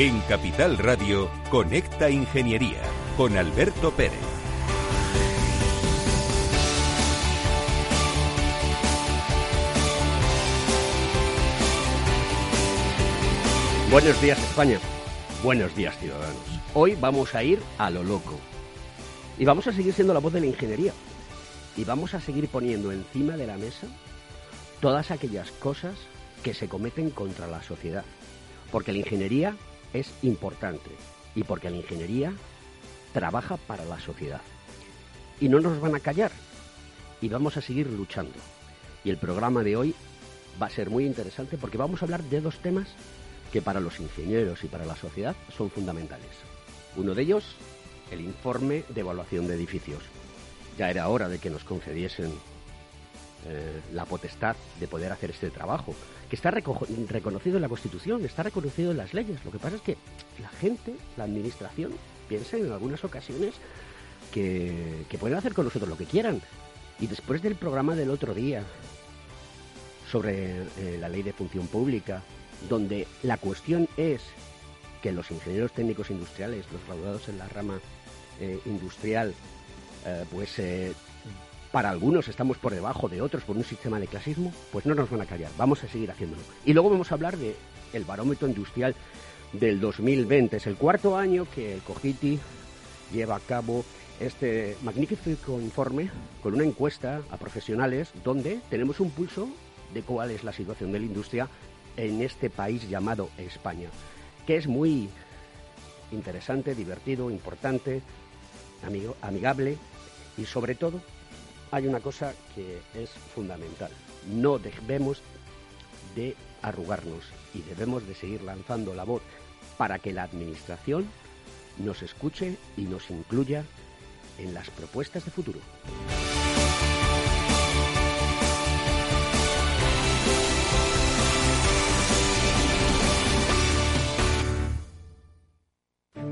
En Capital Radio, Conecta Ingeniería con Alberto Pérez. Buenos días España, buenos días ciudadanos. Hoy vamos a ir a lo loco y vamos a seguir siendo la voz de la ingeniería y vamos a seguir poniendo encima de la mesa todas aquellas cosas que se cometen contra la sociedad. Porque la ingeniería es importante y porque la ingeniería trabaja para la sociedad. Y no nos van a callar y vamos a seguir luchando. Y el programa de hoy va a ser muy interesante porque vamos a hablar de dos temas que para los ingenieros y para la sociedad son fundamentales. Uno de ellos, el informe de evaluación de edificios. Ya era hora de que nos concediesen eh, la potestad de poder hacer este trabajo, que está reconocido en la Constitución, está reconocido en las leyes. Lo que pasa es que la gente, la administración, piensa en algunas ocasiones que, pueden hacer con nosotros lo que quieran. Y después del programa del otro día sobre eh, la ley de función pública, donde la cuestión es que los ingenieros técnicos industriales, los graduados en la rama eh, industrial, pues para algunos estamos por debajo de otros por un sistema de clasismo, pues no nos van a callar, vamos a seguir haciéndolo. Y luego vamos a hablar de el barómetro industrial del 2020. Es el cuarto año que el COGITI lleva a cabo este magnífico informe con una encuesta a profesionales donde tenemos un pulso de cuál es la situación de la industria en este país llamado España, que es muy interesante, divertido, importante, amigo, amigable y sobre todo hay una cosa que es fundamental. No debemos de arrugarnos y debemos de seguir lanzando la voz para que la Administración nos escuche y nos incluya en las propuestas de futuro.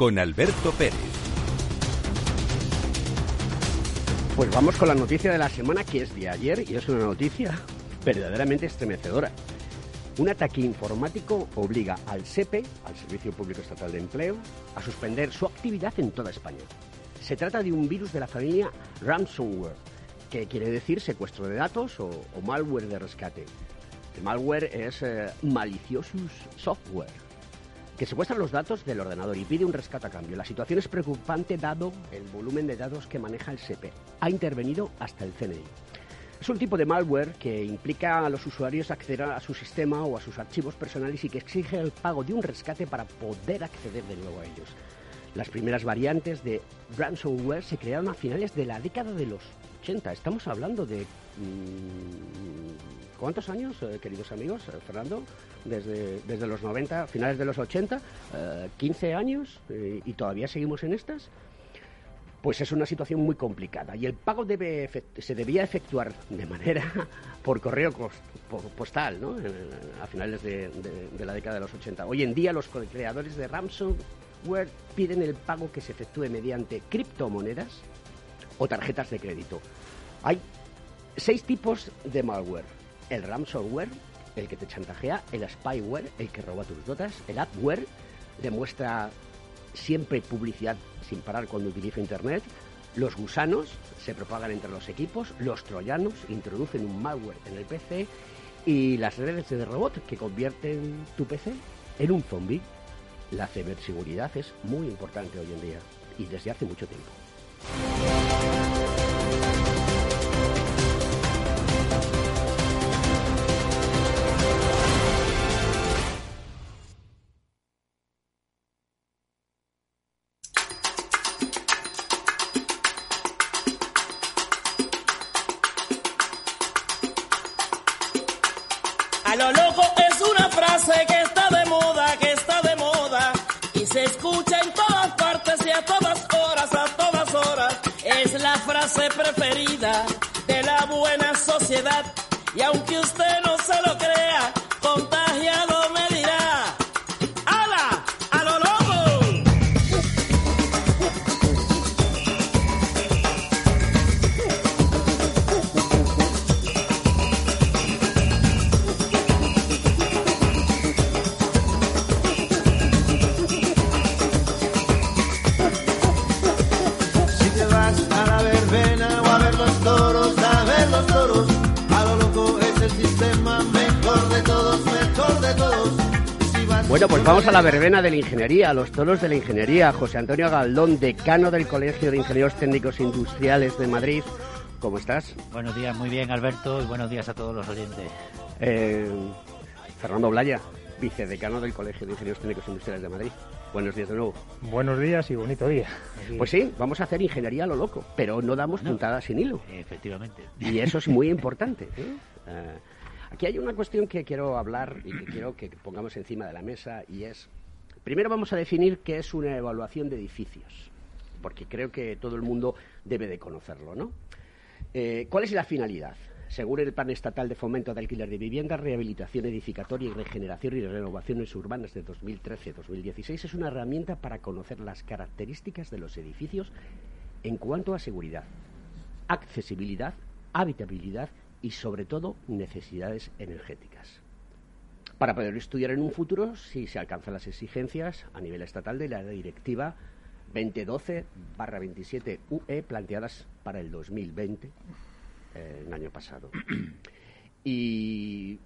con Alberto Pérez. Pues vamos con la noticia de la semana que es de ayer y es una noticia verdaderamente estremecedora. Un ataque informático obliga al SEPE, al Servicio Público Estatal de Empleo, a suspender su actividad en toda España. Se trata de un virus de la familia ransomware, que quiere decir secuestro de datos o, malware de rescate. El malware es eh, software que secuestra los datos del ordenador y pide un rescate a cambio. La situación es preocupante dado el volumen de datos que maneja el SEPE. Ha intervenido hasta el CNI. Es un tipo de malware que implica a los usuarios acceder a su sistema o a sus archivos personales y que exige el pago de un rescate para poder acceder de nuevo a ellos. Las primeras variantes de ransomware se crearon a finales de la década de los 80. Estamos hablando de... Mm, ¿Cuántos años, eh, queridos amigos? Eh, Fernando, desde, desde los 90, finales de los 80, 15 eh, años y todavía seguimos en estas. Pues es una situación muy complicada y el pago debe se debía efectuar de manera por correo postal, ¿no? a finales de, de la década de los 80. Hoy en día los creadores de ransomware piden el pago que se efectúe mediante criptomonedas o tarjetas de crédito. Hay Seis tipos de malware. El ransomware, el que te chantajea, el spyware, el que roba tus notas, el adware, demuestra siempre publicidad sin parar cuando utiliza Internet, los gusanos se propagan entre los equipos, los troyanos introducen un malware en el PC y las redes de robot que convierten tu PC en un zombie. La ciberseguridad es muy importante hoy en día y desde hace mucho tiempo. Bueno, pues vamos a la verbena de la ingeniería, a los toros de la ingeniería. José Antonio Galdón, decano del Colegio de Ingenieros Técnicos Industriales de Madrid. ¿Cómo estás? Buenos días, muy bien Alberto y buenos días a todos los oyentes. Eh, Fernando Blaya, vicedecano del Colegio de Ingenieros Técnicos Industriales de Madrid. Buenos días de nuevo. Buenos días y bonito día. Pues sí, vamos a hacer ingeniería a lo loco, pero no damos puntadas sin hilo. Efectivamente. Y eso es muy importante. ¿eh? Eh, aquí hay una cuestión que quiero hablar y que quiero que pongamos encima de la mesa y es, primero vamos a definir qué es una evaluación de edificios, porque creo que todo el mundo debe de conocerlo, ¿no? Eh, ¿Cuál es la finalidad? Según el Plan Estatal de Fomento de Alquiler de Viviendas, Rehabilitación Edificatoria y Regeneración y Renovaciones Urbanas de 2013-2016, es una herramienta para conocer las características de los edificios en cuanto a seguridad, accesibilidad, habitabilidad y, sobre todo, necesidades energéticas. Para poder estudiar en un futuro si se alcanzan las exigencias a nivel estatal de la Directiva 2012-27 UE E planteadas para el 2020, eh, el año pasado. Y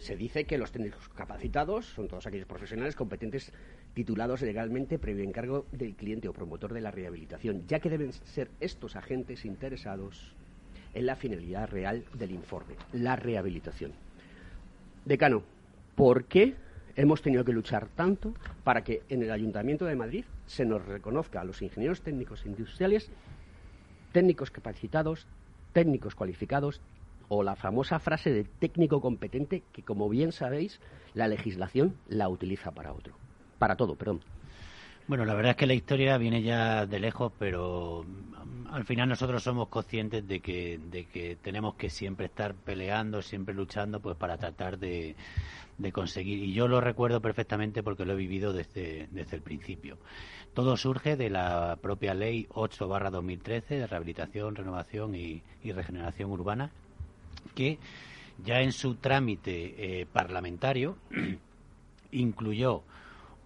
se dice que los técnicos capacitados son todos aquellos profesionales competentes titulados legalmente previo encargo del cliente o promotor de la rehabilitación, ya que deben ser estos agentes interesados en la finalidad real del informe, la rehabilitación. Decano, ¿por qué hemos tenido que luchar tanto para que en el Ayuntamiento de Madrid se nos reconozca a los ingenieros técnicos industriales técnicos capacitados, técnicos cualificados o la famosa frase de técnico competente que, como bien sabéis, la legislación la utiliza para otro. Para todo, perdón. Bueno, la verdad es que la historia viene ya de lejos, pero mm, al final nosotros somos conscientes de que, de que tenemos que siempre estar peleando, siempre luchando, pues para tratar de, de conseguir. Y yo lo recuerdo perfectamente porque lo he vivido desde, desde el principio. Todo surge de la propia ley 8-2013 de rehabilitación, renovación y, y regeneración urbana, que ya en su trámite eh, parlamentario incluyó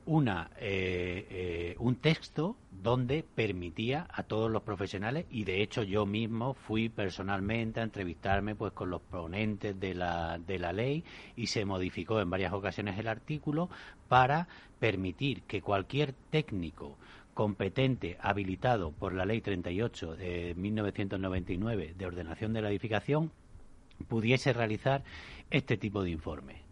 una eh, eh, un texto donde permitía a todos los profesionales y de hecho yo mismo fui personalmente a entrevistarme pues con los ponentes de la, de la ley y se modificó en varias ocasiones el artículo para permitir que cualquier técnico competente habilitado por la ley 38 de 1999 de ordenación de la edificación pudiese realizar este tipo de informe.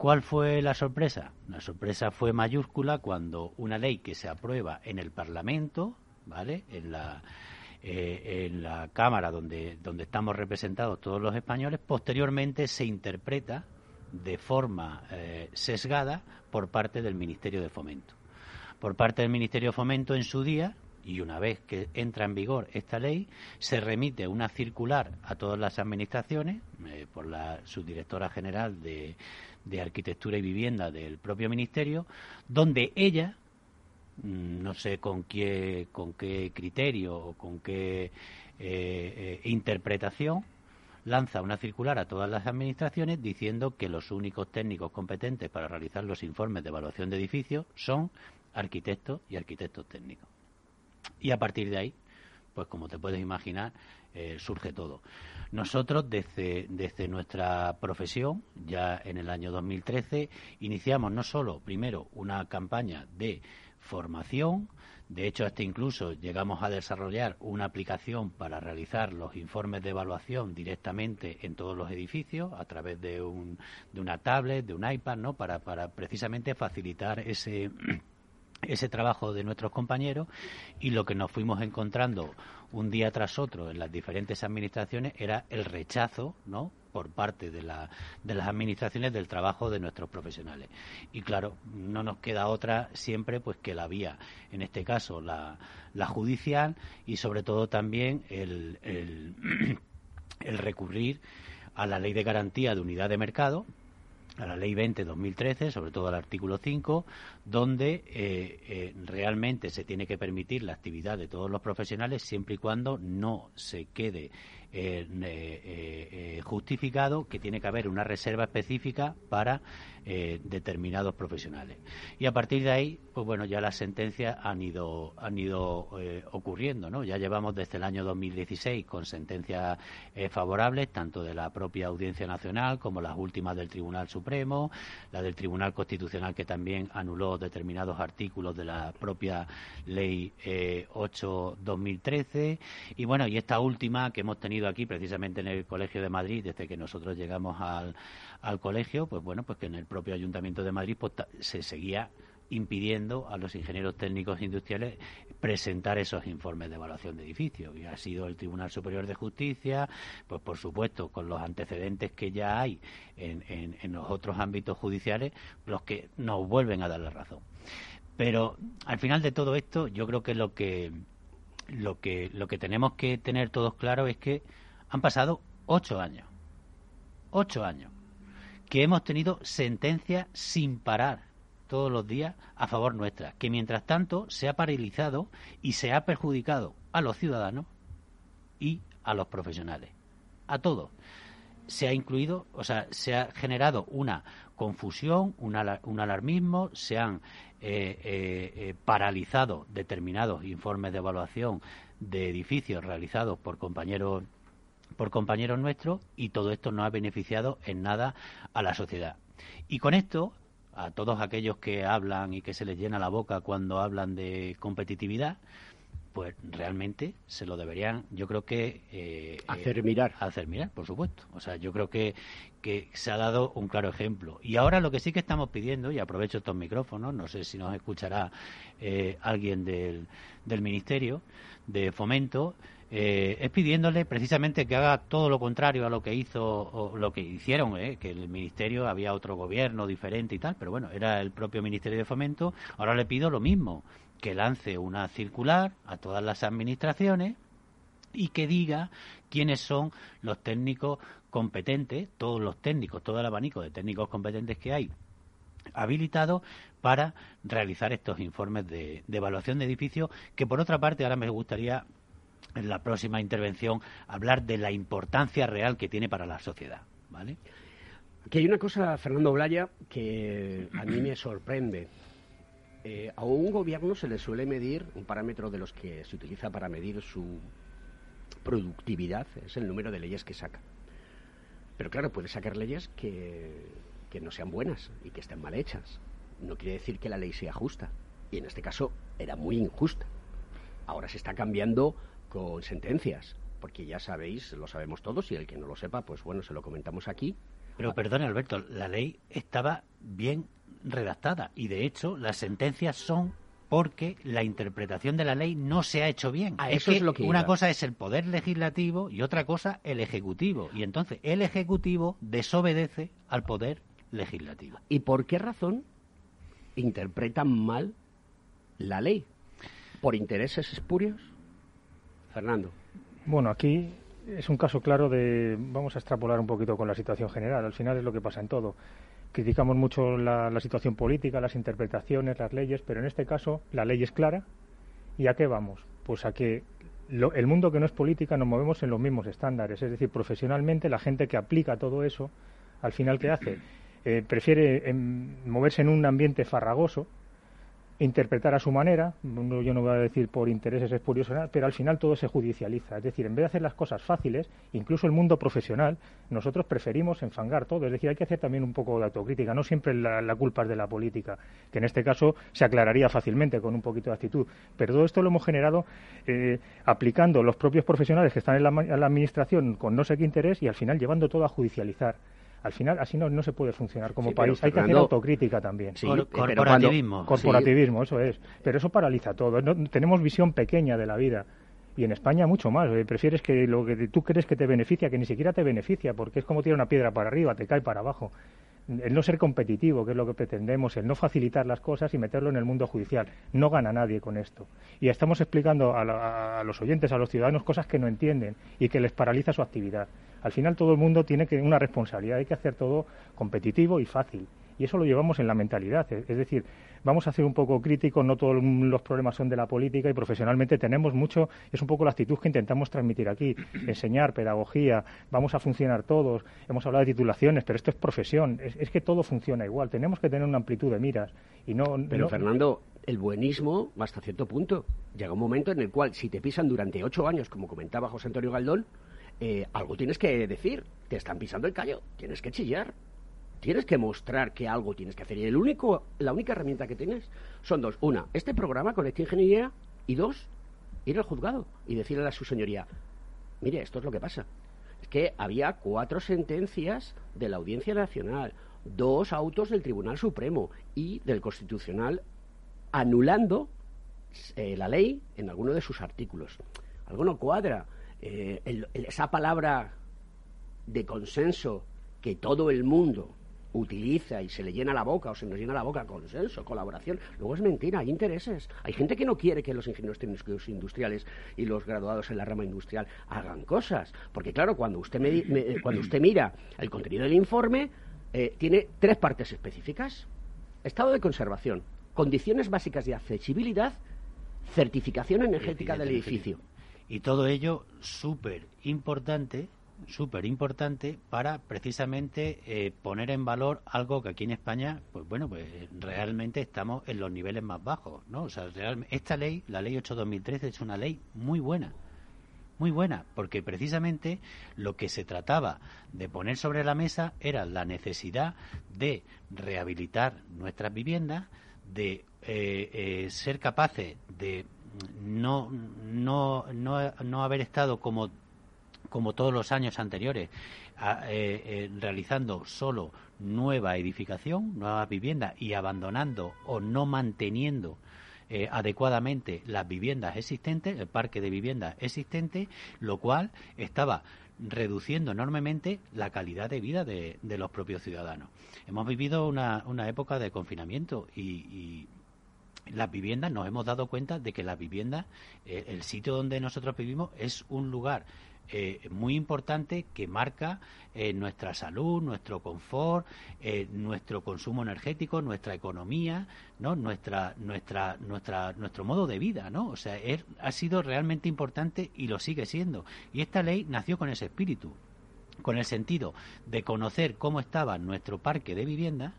¿Cuál fue la sorpresa? La sorpresa fue mayúscula cuando una ley que se aprueba en el Parlamento, ¿vale? En la, eh, en la Cámara donde, donde estamos representados todos los españoles, posteriormente se interpreta de forma eh, sesgada por parte del Ministerio de Fomento. Por parte del Ministerio de Fomento en su día, y una vez que entra en vigor esta ley, se remite una circular a todas las administraciones eh, por la subdirectora general de, de Arquitectura y Vivienda del propio Ministerio, donde ella, mm, no sé con qué, con qué criterio o con qué eh, eh, interpretación, lanza una circular a todas las administraciones diciendo que los únicos técnicos competentes para realizar los informes de evaluación de edificios son arquitectos y arquitectos técnicos. Y a partir de ahí, pues como te puedes imaginar, eh, surge todo. Nosotros, desde, desde nuestra profesión, ya en el año 2013, iniciamos no solo, primero, una campaña de formación, de hecho, hasta incluso llegamos a desarrollar una aplicación para realizar los informes de evaluación directamente en todos los edificios a través de, un, de una tablet, de un iPad, ¿no? Para, para precisamente facilitar ese ese trabajo de nuestros compañeros y lo que nos fuimos encontrando un día tras otro en las diferentes administraciones era el rechazo, ¿no? por parte de, la, de las administraciones del trabajo de nuestros profesionales. Y claro, no nos queda otra siempre pues que la vía, en este caso la, judicial y sobre todo también el, el recurrir a la ley de garantía de unidad de mercado, a la Ley 20-2013, sobre todo al artículo 5, donde eh, eh, realmente se tiene que permitir la actividad de todos los profesionales siempre y cuando no se quede eh, justificado que tiene que haber una reserva específica para determinados profesionales. Y a partir de ahí, pues bueno, ya las sentencias han ido, han ido ocurriendo, ¿no? Ya llevamos desde el año 2016 con sentencias favorables, tanto de la propia Audiencia Nacional como las últimas del Tribunal Supremo, la del Tribunal Constitucional que también anuló determinados artículos de la propia Ley 8-2013 eh, y bueno, y esta última que hemos tenido aquí precisamente en el Colegio de Madrid desde que nosotros llegamos al, al colegio, pues bueno, pues que en el propio Ayuntamiento de Madrid pues, se seguía impidiendo a los ingenieros técnicos industriales presentar esos informes de evaluación de edificios. Y ha sido el Tribunal Superior de Justicia, pues por supuesto, con los antecedentes que ya hay en, en, los otros ámbitos judiciales, los que nos vuelven a dar la razón. Pero al final de todo esto, yo creo que lo que lo que lo que tenemos que tener todos claro es que han pasado ocho años, ocho años, que hemos tenido sentencias sin parar todos los días a favor nuestra, que mientras tanto se ha paralizado y se ha perjudicado a los ciudadanos y a los profesionales, a todos. Se ha incluido, o sea, se ha generado una confusión, un, alarmismo, se han eh, eh, eh, paralizado determinados informes de evaluación de edificios realizados por compañeros por compañeros nuestros y todo esto no ha beneficiado en nada a la sociedad. Y con esto a todos aquellos que hablan y que se les llena la boca cuando hablan de competitividad, pues realmente se lo deberían, yo creo que... Eh, hacer mirar. Hacer mirar, por supuesto. O sea, yo creo que, que se ha dado un claro ejemplo. Y ahora lo que sí que estamos pidiendo, y aprovecho estos micrófonos, no sé si nos escuchará eh, alguien del, del Ministerio de Fomento, eh, es pidiéndole precisamente que haga todo lo contrario a lo que hizo o lo que hicieron, eh, que el ministerio había otro gobierno diferente y tal, pero bueno, era el propio Ministerio de Fomento. Ahora le pido lo mismo, que lance una circular a todas las administraciones y que diga quiénes son los técnicos competentes, todos los técnicos, todo el abanico de técnicos competentes que hay habilitados para realizar estos informes de, de evaluación de edificios, que por otra parte ahora me gustaría en la próxima intervención hablar de la importancia real que tiene para la sociedad. ¿vale? Aquí hay una cosa, Fernando Blaya, que a mí me sorprende. Eh, a un gobierno se le suele medir un parámetro de los que se utiliza para medir su productividad, es el número de leyes que saca. Pero claro, puede sacar leyes que, que no sean buenas y que estén mal hechas. No quiere decir que la ley sea justa. Y en este caso era muy injusta. Ahora se está cambiando con sentencias, porque ya sabéis, lo sabemos todos, y el que no lo sepa, pues bueno, se lo comentamos aquí. Pero perdón, Alberto, la ley estaba bien redactada y de hecho las sentencias son porque la interpretación de la ley no se ha hecho bien. Ah, eso es, lo que una cosa es el poder legislativo y otra cosa el ejecutivo. Y entonces el ejecutivo desobedece al poder legislativo. ¿Y por qué razón interpretan mal la ley? ¿Por intereses espurios? Fernando. Bueno, aquí es un caso claro de, vamos a extrapolar un poquito con la situación general, al final es lo que pasa en todo. Criticamos mucho la, situación política, las interpretaciones, las leyes, pero en este caso la ley es clara. ¿Y a qué vamos? Pues a que el mundo que no es política nos movemos en los mismos estándares. Es decir, profesionalmente la gente que aplica todo eso, al final, ¿qué hace? Eh, prefiere em, moverse en un ambiente farragoso, interpretar a su manera, yo no voy a decir por intereses espuriosos, pero al final todo se judicializa. Es decir, en vez de hacer las cosas fáciles, incluso el mundo profesional, nosotros preferimos enfangar todo. Es decir, hay que hacer también un poco de autocrítica. No siempre la, culpa es de la política, que en este caso se aclararía fácilmente con un poquito de actitud. Pero todo esto lo hemos generado eh, aplicando los propios profesionales que están en la, en la administración con no sé qué interés y al final llevando todo a judicializar al final así no, no se puede funcionar como país. Hay que hacer autocrítica también. Sí, corporativismo. corporativismo, eso es. Pero eso paraliza todo. tenemos visión pequeña de la vida. Y en España mucho más. Eh, prefieres que lo que tú crees que te beneficia, que ni siquiera te beneficia, porque es como tirar una piedra para arriba, te cae para abajo el no ser competitivo, que es lo que pretendemos, el no facilitar las cosas y meterlo en el mundo judicial. No gana nadie con esto. Y estamos explicando a, los oyentes, a los ciudadanos, cosas que no entienden y que les paraliza su actividad. Al final todo el mundo tiene que una responsabilidad, hay que hacer todo competitivo y fácil. Y eso lo llevamos en la mentalidad. Es decir, vamos a ser un poco críticos, no todos los problemas son de la política y profesionalmente tenemos mucho, es un poco la actitud que intentamos transmitir aquí, enseñar, pedagogía, vamos a funcionar todos, hemos hablado de titulaciones, pero esto es profesión, es, que todo funciona igual, tenemos que tener una amplitud de miras y no... Pero Fernando, el buenismo hasta cierto punto. Llega un momento en el cual si te pisan durante ocho años, como comentaba José Antonio Galdón, eh, algo tienes que decir, te están pisando el callo, tienes que chillar tienes que mostrar que algo tienes que hacer. Y el único, la única herramienta que tienes son dos. Una, este programa con esta ingeniería. Y dos, ir al juzgado y decirle a su señoría, mire, esto es lo que pasa. Es que había cuatro sentencias de la Audiencia Nacional, dos autos del Tribunal Supremo y del Constitucional anulando eh, la ley en alguno de sus artículos. Algo no cuadra. Eh, esa palabra de consenso que todo el mundo utiliza y se le llena la boca o se nos llena la boca consenso, colaboración, luego es mentira, hay intereses. Hay gente que no quiere que los ingenieros técnicos industriales y los graduados en la rama industrial hagan cosas. Porque claro, cuando usted, me, cuando usted mira el contenido del informe, eh, tiene tres partes específicas. Estado de conservación, condiciones básicas de accesibilidad, certificación energética del edificio. Y todo ello súper importante súper importante para precisamente eh, poner en valor algo que aquí en España, pues bueno, pues realmente estamos en los niveles más bajos, ¿no? O sea, esta ley, la ley 8-2013, es una ley muy buena, muy buena, porque precisamente lo que se trataba de poner sobre la mesa era la necesidad de rehabilitar nuestras viviendas, de eh, eh, ser capaces de no, no, no, no haber estado como como todos los años anteriores, eh, eh, realizando solo nueva edificación, nuevas viviendas y abandonando o no manteniendo eh, adecuadamente las viviendas existentes, el parque de viviendas existente, lo cual estaba reduciendo enormemente la calidad de vida de, los propios ciudadanos. Hemos vivido una, época de confinamiento y, las viviendas, nos hemos dado cuenta de que las viviendas, el sitio donde nosotros vivimos es un lugar eh, muy importante que marca eh, nuestra salud, nuestro confort, eh, nuestro consumo energético, nuestra economía, ¿no? nuestra, nuestra, nuestra, nuestro modo de vida, ¿no? O sea, ha sido realmente importante y lo sigue siendo. Y esta ley nació con ese espíritu, con el sentido de conocer cómo estaba nuestro parque de vivienda,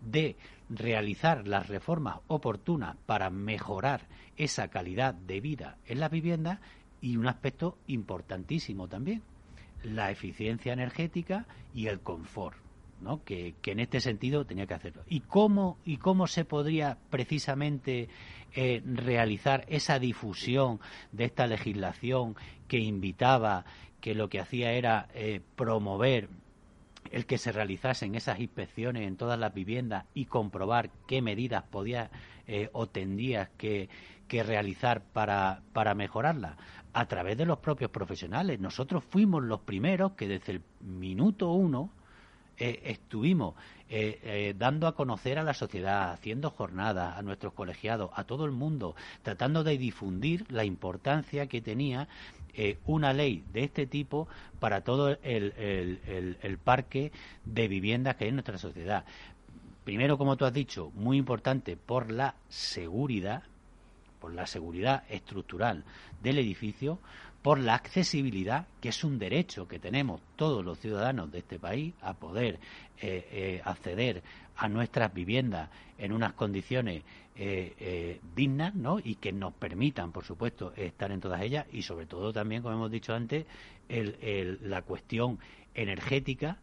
de realizar las reformas oportunas para mejorar esa calidad de vida en las viviendas y un aspecto importantísimo también, la eficiencia energética y el confort. ¿no? Que, en este sentido tenía que hacerlo. ¿Y cómo, y cómo se podría precisamente eh, realizar esa difusión de esta legislación que invitaba, que lo que hacía era eh, promover el que se realizasen esas inspecciones en todas las viviendas y comprobar qué medidas podía eh, o tendrías que, que realizar para, para mejorarla? A través de los propios profesionales. Nosotros fuimos los primeros que desde el minuto uno eh, estuvimos eh, eh, dando a conocer a la sociedad, haciendo jornadas a nuestros colegiados, a todo el mundo, tratando de difundir la importancia que tenía una ley de este tipo para todo el, el, parque de viviendas que hay en nuestra sociedad. Primero, como tú has dicho, muy importante por la seguridad, por la seguridad estructural del edificio, por la accesibilidad, que es un derecho que tenemos todos los ciudadanos de este país a poder eh, eh, acceder a nuestras viviendas en unas condiciones eh, dignas ¿no? y que nos permitan, por supuesto, estar en todas ellas y sobre todo también, como hemos dicho antes, la cuestión energética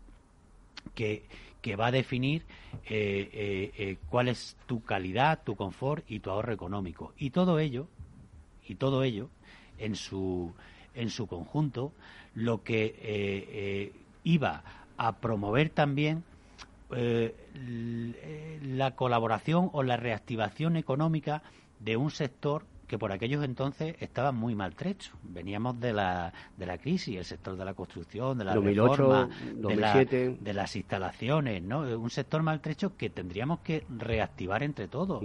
que, que va a definir cuál es tu calidad, tu confort y tu ahorro económico. Y todo ello, y todo ello, en su, en su conjunto, lo que eh, eh, iba a promover también eh, la colaboración o la reactivación económica de un sector que por aquellos entonces estaba muy maltrecho. Veníamos de la, de la crisis, el sector de la construcción, de la reforma, De, las instalaciones, ¿no? Un sector maltrecho que tendríamos que reactivar entre todos.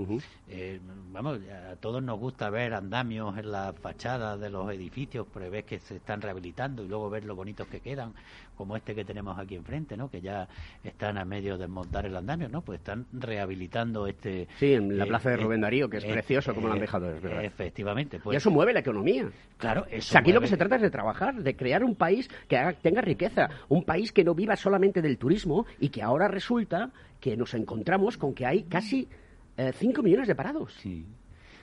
Eh, vamos, a todos nos gusta ver andamios en las fachadas de los edificios, pero ves que se están rehabilitando y luego ver lo bonitos que quedan, como este que tenemos aquí enfrente, ¿no? Que ya están a medio de desmontar el andamio, ¿no? Pues están rehabilitando este... Sí, en la plaza de eh, Rubén Darío, que es eh, precioso como lo han dejado, es verdad. Efectivamente. Pues, y eso mueve la economía. Claro, eso. aquí lo que se trata es de trabajar, de crear un país que tenga riqueza, un país que no viva solamente del turismo y que ahora resulta que nos encontramos con que hay casi 5 eh, millones de parados. Sí.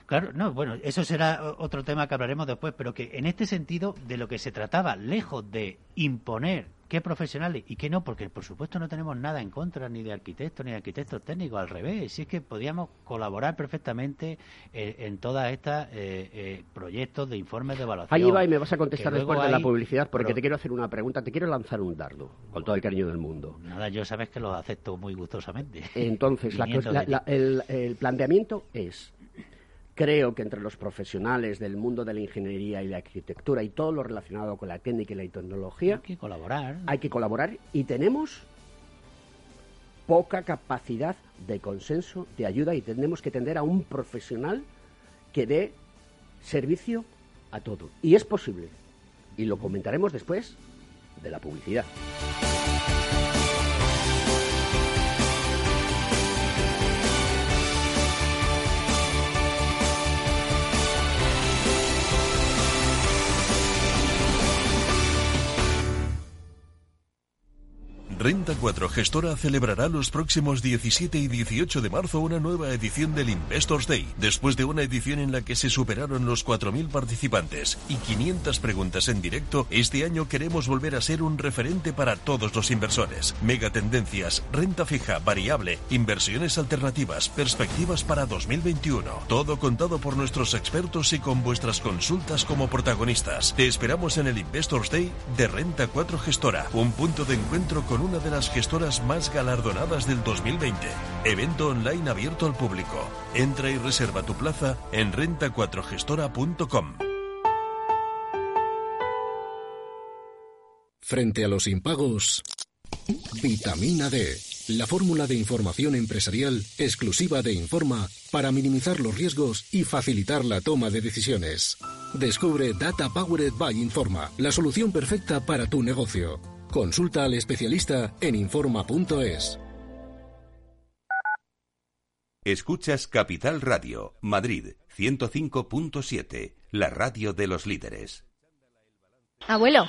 Claro, no, bueno, eso será otro tema que hablaremos después, pero que en este sentido, de lo que se trataba, lejos de imponer qué profesionales y qué no, porque por supuesto no tenemos nada en contra ni de arquitectos ni de arquitectos técnicos, al revés, si es que podíamos colaborar perfectamente eh, en todos estos eh, eh, proyectos de informes de evaluación. Ahí va y me vas a contestar después de la publicidad porque te quiero hacer una pregunta, te quiero lanzar un dardo, con todo el cariño del mundo. Nada, yo sabes que lo acepto muy gustosamente. Entonces, el planteamiento es Creo que entre los profesionales del mundo de la ingeniería y la arquitectura y todo lo relacionado con la técnica y la tecnología, hay que colaborar. Hay que colaborar y tenemos poca capacidad de consenso, de ayuda y tenemos que tender a un profesional que dé servicio a todo. Y es posible. Y lo comentaremos después de la publicidad. Renta 4 Gestora celebrará los próximos 17 y 18 de marzo una nueva edición del Investors Day, después de una edición en la que se superaron los 4.000 participantes y 500 preguntas en directo, este año queremos volver a ser un referente para todos los inversores. Mega tendencias, renta fija, variable, inversiones alternativas, perspectivas para 2021. Todo contado por nuestros expertos y con vuestras consultas como protagonistas. Te esperamos en el Investors Day de Renta 4 Gestora, un punto de encuentro con un de las gestoras más galardonadas del 2020. Evento online abierto al público. Entra y reserva tu plaza en renta4gestora.com. Frente a los impagos, vitamina D, la fórmula de información empresarial exclusiva de Informa para minimizar los riesgos y facilitar la toma de decisiones. Descubre Data Powered by Informa, la solución perfecta para tu negocio. Consulta al especialista en Informa.es. Escuchas Capital Radio, Madrid 105.7, la radio de los líderes. Abuelo.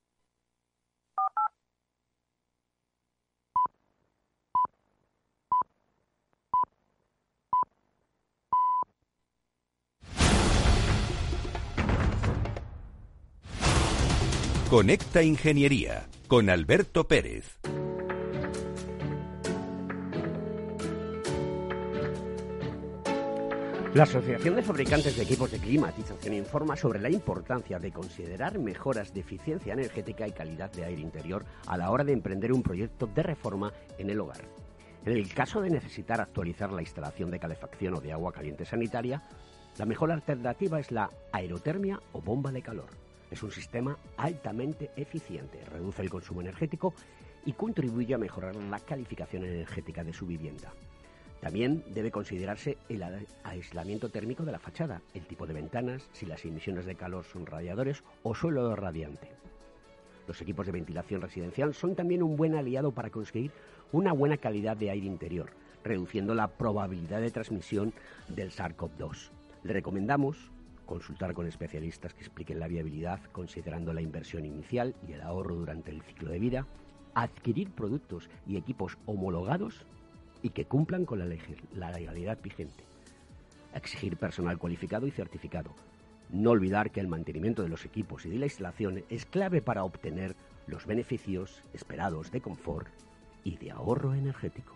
Conecta Ingeniería con Alberto Pérez. La Asociación de Fabricantes de Equipos de Climatización informa sobre la importancia de considerar mejoras de eficiencia energética y calidad de aire interior a la hora de emprender un proyecto de reforma en el hogar. En el caso de necesitar actualizar la instalación de calefacción o de agua caliente sanitaria, la mejor alternativa es la aerotermia o bomba de calor. Es un sistema altamente eficiente, reduce el consumo energético y contribuye a mejorar la calificación energética de su vivienda. También debe considerarse el aislamiento térmico de la fachada, el tipo de ventanas, si las emisiones de calor son radiadores o suelo radiante. Los equipos de ventilación residencial son también un buen aliado para conseguir una buena calidad de aire interior, reduciendo la probabilidad de transmisión del SARS-CoV-2. Le recomendamos consultar con especialistas que expliquen la viabilidad considerando la inversión inicial y el ahorro durante el ciclo de vida, adquirir productos y equipos homologados y que cumplan con la, legalidad vigente. Exigir personal cualificado y certificado. No olvidar que el mantenimiento de los equipos y de la instalación es clave para obtener los beneficios esperados de confort y de ahorro energético.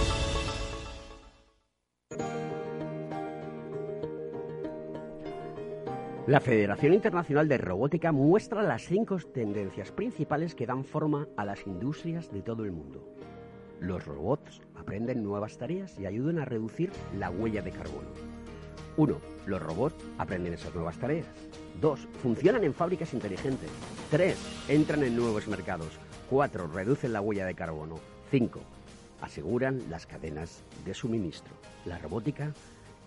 La Federación Internacional de Robótica muestra las cinco tendencias principales que dan forma a las industrias de todo el mundo. Los robots aprenden nuevas tareas y ayudan a reducir la huella de carbono. 1. Los robots aprenden esas nuevas tareas. 2. Funcionan en fábricas inteligentes. 3. Entran en nuevos mercados. 4. Reducen la huella de carbono. 5. Aseguran las cadenas de suministro. La robótica,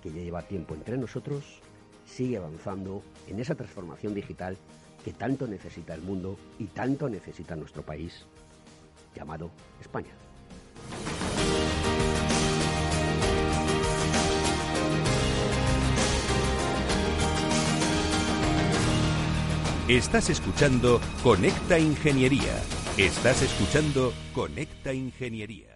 que ya lleva tiempo entre nosotros, sigue avanzando en esa transformación digital que tanto necesita el mundo y tanto necesita nuestro país, llamado España. Estás escuchando Conecta Ingeniería. Estás escuchando Conecta Ingeniería.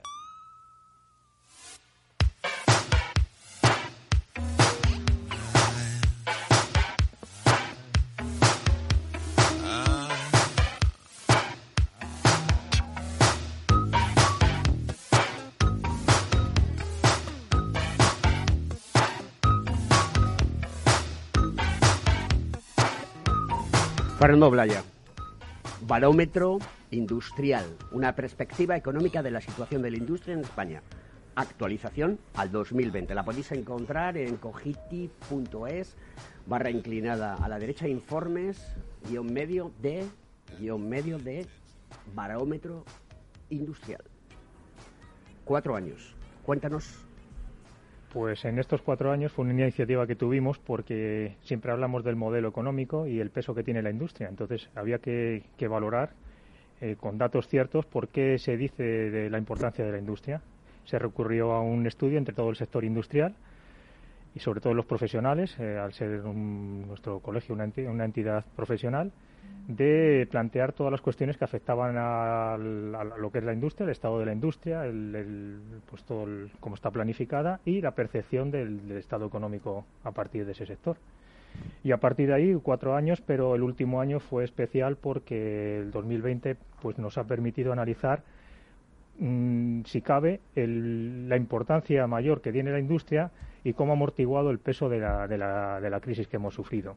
Fernando Blaya, barómetro industrial, una perspectiva económica de la situación de la industria en España. Actualización al 2020. La podéis encontrar en cogiti.es, barra inclinada a la derecha, informes, guion medio de, medio de barómetro industrial. Cuatro años. Cuéntanos pues en estos cuatro años fue una iniciativa que tuvimos porque siempre hablamos del modelo económico y el peso que tiene la industria. Entonces había que, valorar eh, con datos ciertos por qué se dice de la importancia de la industria. Se recurrió a un estudio entre todo el sector industrial y sobre todo los profesionales, eh, al ser nuestro colegio una, entidad profesional, de plantear todas las cuestiones que afectaban a, lo que es la industria, el estado de la industria, el, pues todo cómo está planificada y la percepción del, estado económico a partir de ese sector. Y a partir de ahí, cuatro años, pero el último año fue especial porque el 2020 pues, nos ha permitido analizar, mm, si cabe, la importancia mayor que tiene la industria y cómo ha amortiguado el peso de la, de la, de la crisis que hemos sufrido.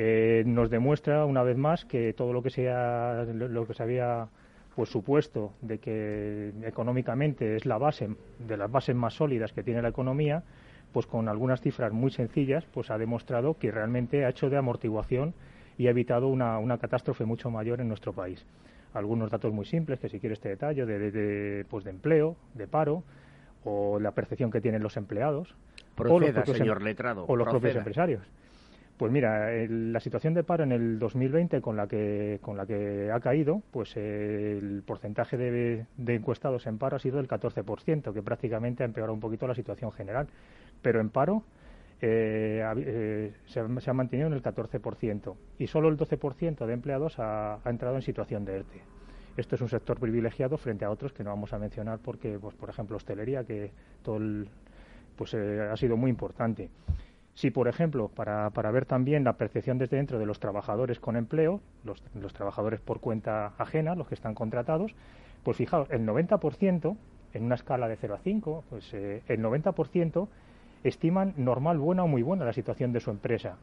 Eh, nos demuestra una vez más que todo lo que, sea, lo que se había pues supuesto de que económicamente es la base de las bases más sólidas que tiene la economía, pues con algunas cifras muy sencillas, pues ha demostrado que realmente ha hecho de amortiguación y ha evitado una, una catástrofe mucho mayor en nuestro país. Algunos datos muy simples, que si quiere este detalle, de, de, pues de empleo, de paro, o la percepción que tienen los empleados. o los señor em- letrado. O los propios empresarios. Pues mira, la situación de paro en el 2020 con la que, con la que ha caído, pues el porcentaje de, encuestados en paro ha sido del 14%, que prácticamente ha empeorado un poquito la situación general. Pero en paro eh, eh, se, ha mantenido en el 14% y solo el 12% de empleados ha, entrado en situación de ERTE. Esto es un sector privilegiado frente a otros que no vamos a mencionar porque, pues, por ejemplo, hostelería, que todo pues, eh, ha sido muy importante. Si, por ejemplo, para, para, ver también la percepción desde dentro de los trabajadores con empleo, los, trabajadores por cuenta ajena, los que están contratados, pues fijaos, el 90%, en una escala de 0 a 5, pues eh, el 90% estiman normal, buena o muy buena la situación de su empresa.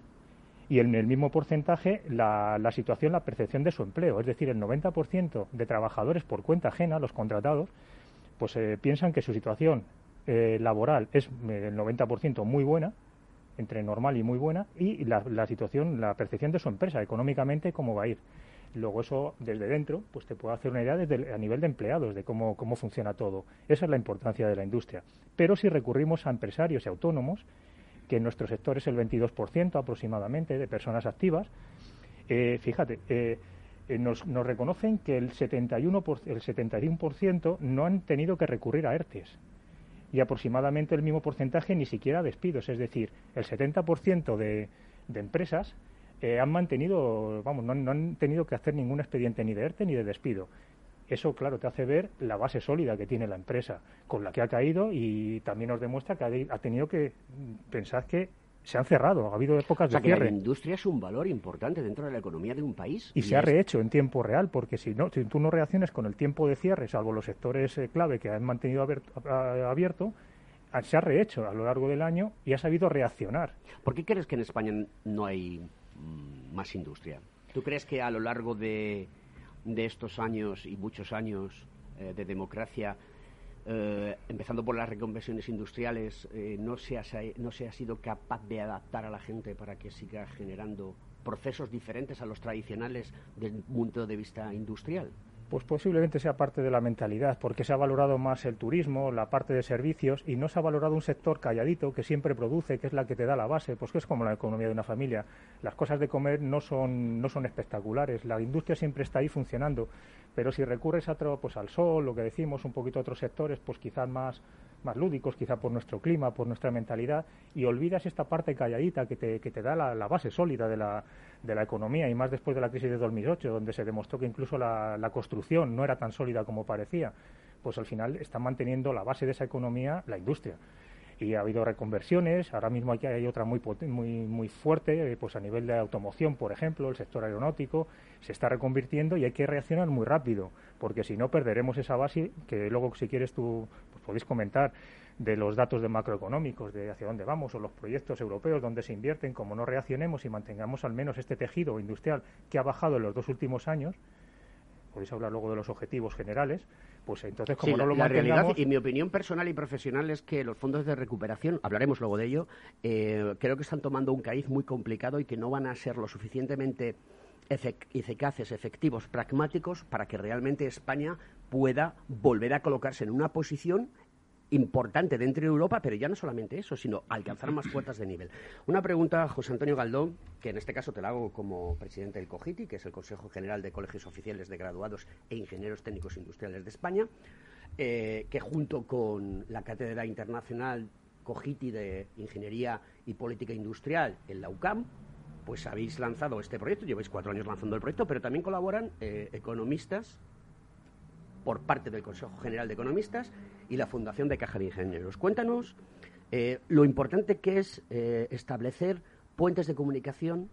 Y en el mismo porcentaje la, situación, la percepción de su empleo. Es decir, el 90% de trabajadores por cuenta ajena, los contratados, pues eh, piensan que su situación eh, laboral es el 90% muy buena entre normal y muy buena y la, situación, la percepción de su empresa económicamente, cómo va a ir. Luego eso desde dentro, pues te puede hacer una idea desde a nivel de empleados, de cómo, cómo funciona todo. Esa es la importancia de la industria. Pero si recurrimos a empresarios y autónomos, que en nuestro sector es el 22% aproximadamente de personas activas, eh, fíjate, eh, eh, nos, nos, reconocen que el 71%, el 71 no han tenido que recurrir a ERTES y aproximadamente el mismo porcentaje ni siquiera despidos. Es decir, el 70% de, de empresas eh, han mantenido, vamos, no, han tenido que hacer ningún expediente ni de ERTE ni de despido. Eso, claro, te hace ver la base sólida que tiene la empresa, con la que ha caído y también nos demuestra que ha, tenido que pensar que se han cerrado, ha habido épocas de cierre. la industria es un valor importante dentro de la economía de un país. Y, se ha rehecho en tiempo real, porque si no, si tú no reacciones con el tiempo de cierre, salvo los sectores eh, clave que han mantenido abierto, se ha rehecho a lo largo del año y ha sabido reaccionar. ¿Por qué crees que en España no hay mm, más industria? ¿Tú crees que a lo largo de, estos años y muchos años eh, de democracia eh, empezando por las reconversiones industriales, eh, no, se ha, no se ha sido capaz de adaptar a la gente para que siga generando procesos diferentes a los tradicionales desde un punto de vista industrial? Pues posiblemente sea parte de la mentalidad, porque se ha valorado más el turismo, la parte de servicios, y no se ha valorado un sector calladito que siempre produce, que es la que te da la base, pues que es como la economía de una familia. Las cosas de comer no son, no son espectaculares, la industria siempre está ahí funcionando, pero si recurres a otro, pues al sol, lo que decimos, un poquito a otros sectores, pues quizás más, más lúdicos, quizá por nuestro clima, por nuestra mentalidad, y olvidas esta parte calladita que te, que te da la, base sólida de la, de la economía, y más después de la crisis de 2008, donde se demostró que incluso la, la construcción no era tan sólida como parecía, pues al final está manteniendo la base de esa economía la industria y ha habido reconversiones. Ahora mismo aquí hay otra muy, muy, muy fuerte, eh, pues a nivel de automoción, por ejemplo, el sector aeronáutico se está reconvirtiendo y hay que reaccionar muy rápido, porque si no perderemos esa base que luego, si quieres, tú pues, podéis comentar de los datos de macroeconómicos, de hacia dónde vamos, o los proyectos europeos donde se invierten, como no reaccionemos y mantengamos al menos este tejido industrial que ha bajado en los dos últimos años, podéis hablar luego de los objetivos generales, pues entonces como no lo la realidad y mi opinión personal y profesional es que los fondos de recuperación, hablaremos luego de ello, eh, creo que están tomando un cariz muy complicado y que no van a ser lo suficientemente eficaces, efectivos, pragmáticos para que realmente España pueda volver a colocarse en una posición importante dentro de Europa, pero ya no solamente eso, sino alcanzar más cuotas de nivel. Una pregunta, José Antonio Galdón, que en este caso te la hago como presidente del COGITI, que es el Consejo General de Colegios Oficiales de Graduados e Ingenieros Técnicos Industriales de España, eh, que junto con la Cátedra Internacional COGITI de Ingeniería y Política Industrial en la UCAM, pues habéis lanzado este proyecto, lleváis cuatro años lanzando el proyecto, pero también colaboran eh, economistas por parte del Consejo General de Economistas y la Fundación de Caja de Ingenieros. Cuéntanos eh, lo importante que es eh, establecer puentes de comunicación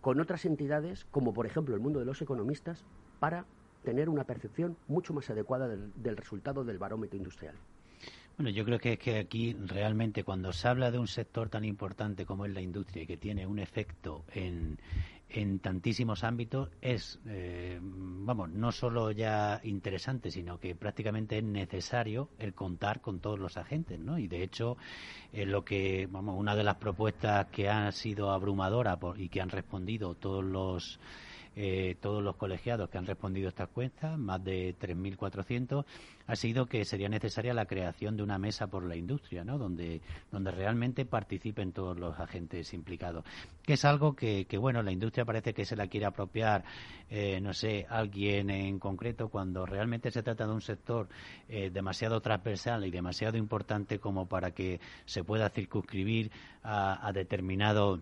con otras entidades, como por ejemplo el mundo de los economistas, para tener una percepción mucho más adecuada del resultado del barómetro industrial. Bueno, yo creo que es que aquí realmente cuando se habla de un sector tan importante como es la industria y que tiene un efecto en, en tantísimos ámbitos es, eh, vamos, no solo ya interesante, sino que prácticamente es necesario el contar con todos los agentes, ¿no? Y de hecho, eh, lo que, vamos, una de las propuestas que ha sido abrumadora y que han respondido todos los eh, todos los colegiados que han respondido a estas cuentas, más de 3.400, ha sido que sería necesaria la creación de una mesa por la industria, ¿no? donde, donde realmente participen todos los agentes implicados. Que es algo que, que bueno, la industria parece que se la quiere apropiar, eh, no sé, alguien en concreto, cuando realmente se trata de un sector eh, demasiado transversal y demasiado importante como para que se pueda circunscribir a, a determinado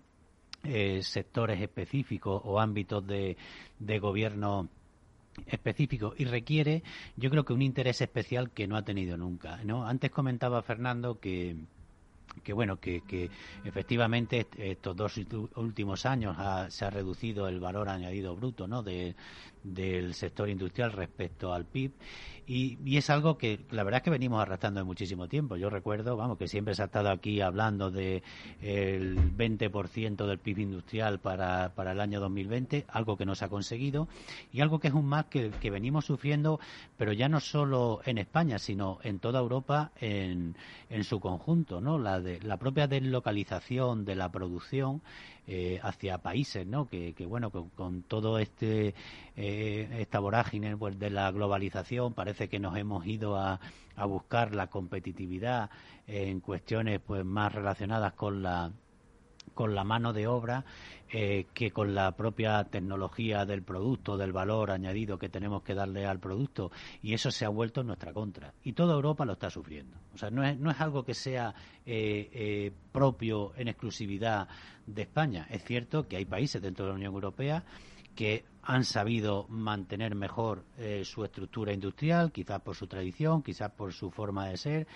eh, sectores específicos o ámbitos de, de gobierno específico y requiere yo creo que un interés especial que no ha tenido nunca no antes comentaba Fernando que que bueno que, que efectivamente estos dos últimos años se ha reducido el valor añadido bruto no de, del sector industrial respecto al PIB y, y, es algo que la verdad es que venimos arrastrando de muchísimo tiempo. Yo recuerdo, vamos, que siempre se ha estado aquí hablando de el 20% del PIB industrial para, para el año 2020, algo que no se ha conseguido y algo que es un más que, que venimos sufriendo, pero ya no solo en España, sino en toda Europa en, en su conjunto, ¿no? La, de, la propia deslocalización de la producción eh, hacia países, ¿no? Que, bueno, con, todo este eh, esta vorágine pues, de la globalización parece que nos hemos ido a, a buscar la competitividad en cuestiones pues más relacionadas con la con la mano de obra eh, que con la propia tecnología del producto, del valor añadido que tenemos que darle al producto. Y eso se ha vuelto en nuestra contra. Y toda Europa lo está sufriendo. O sea, no es, no es algo que sea eh, eh, propio en exclusividad de España. Es cierto que hay países dentro de la Unión Europea que han sabido mantener mejor eh, su estructura industrial, quizás por su tradición, quizás por su forma de ser.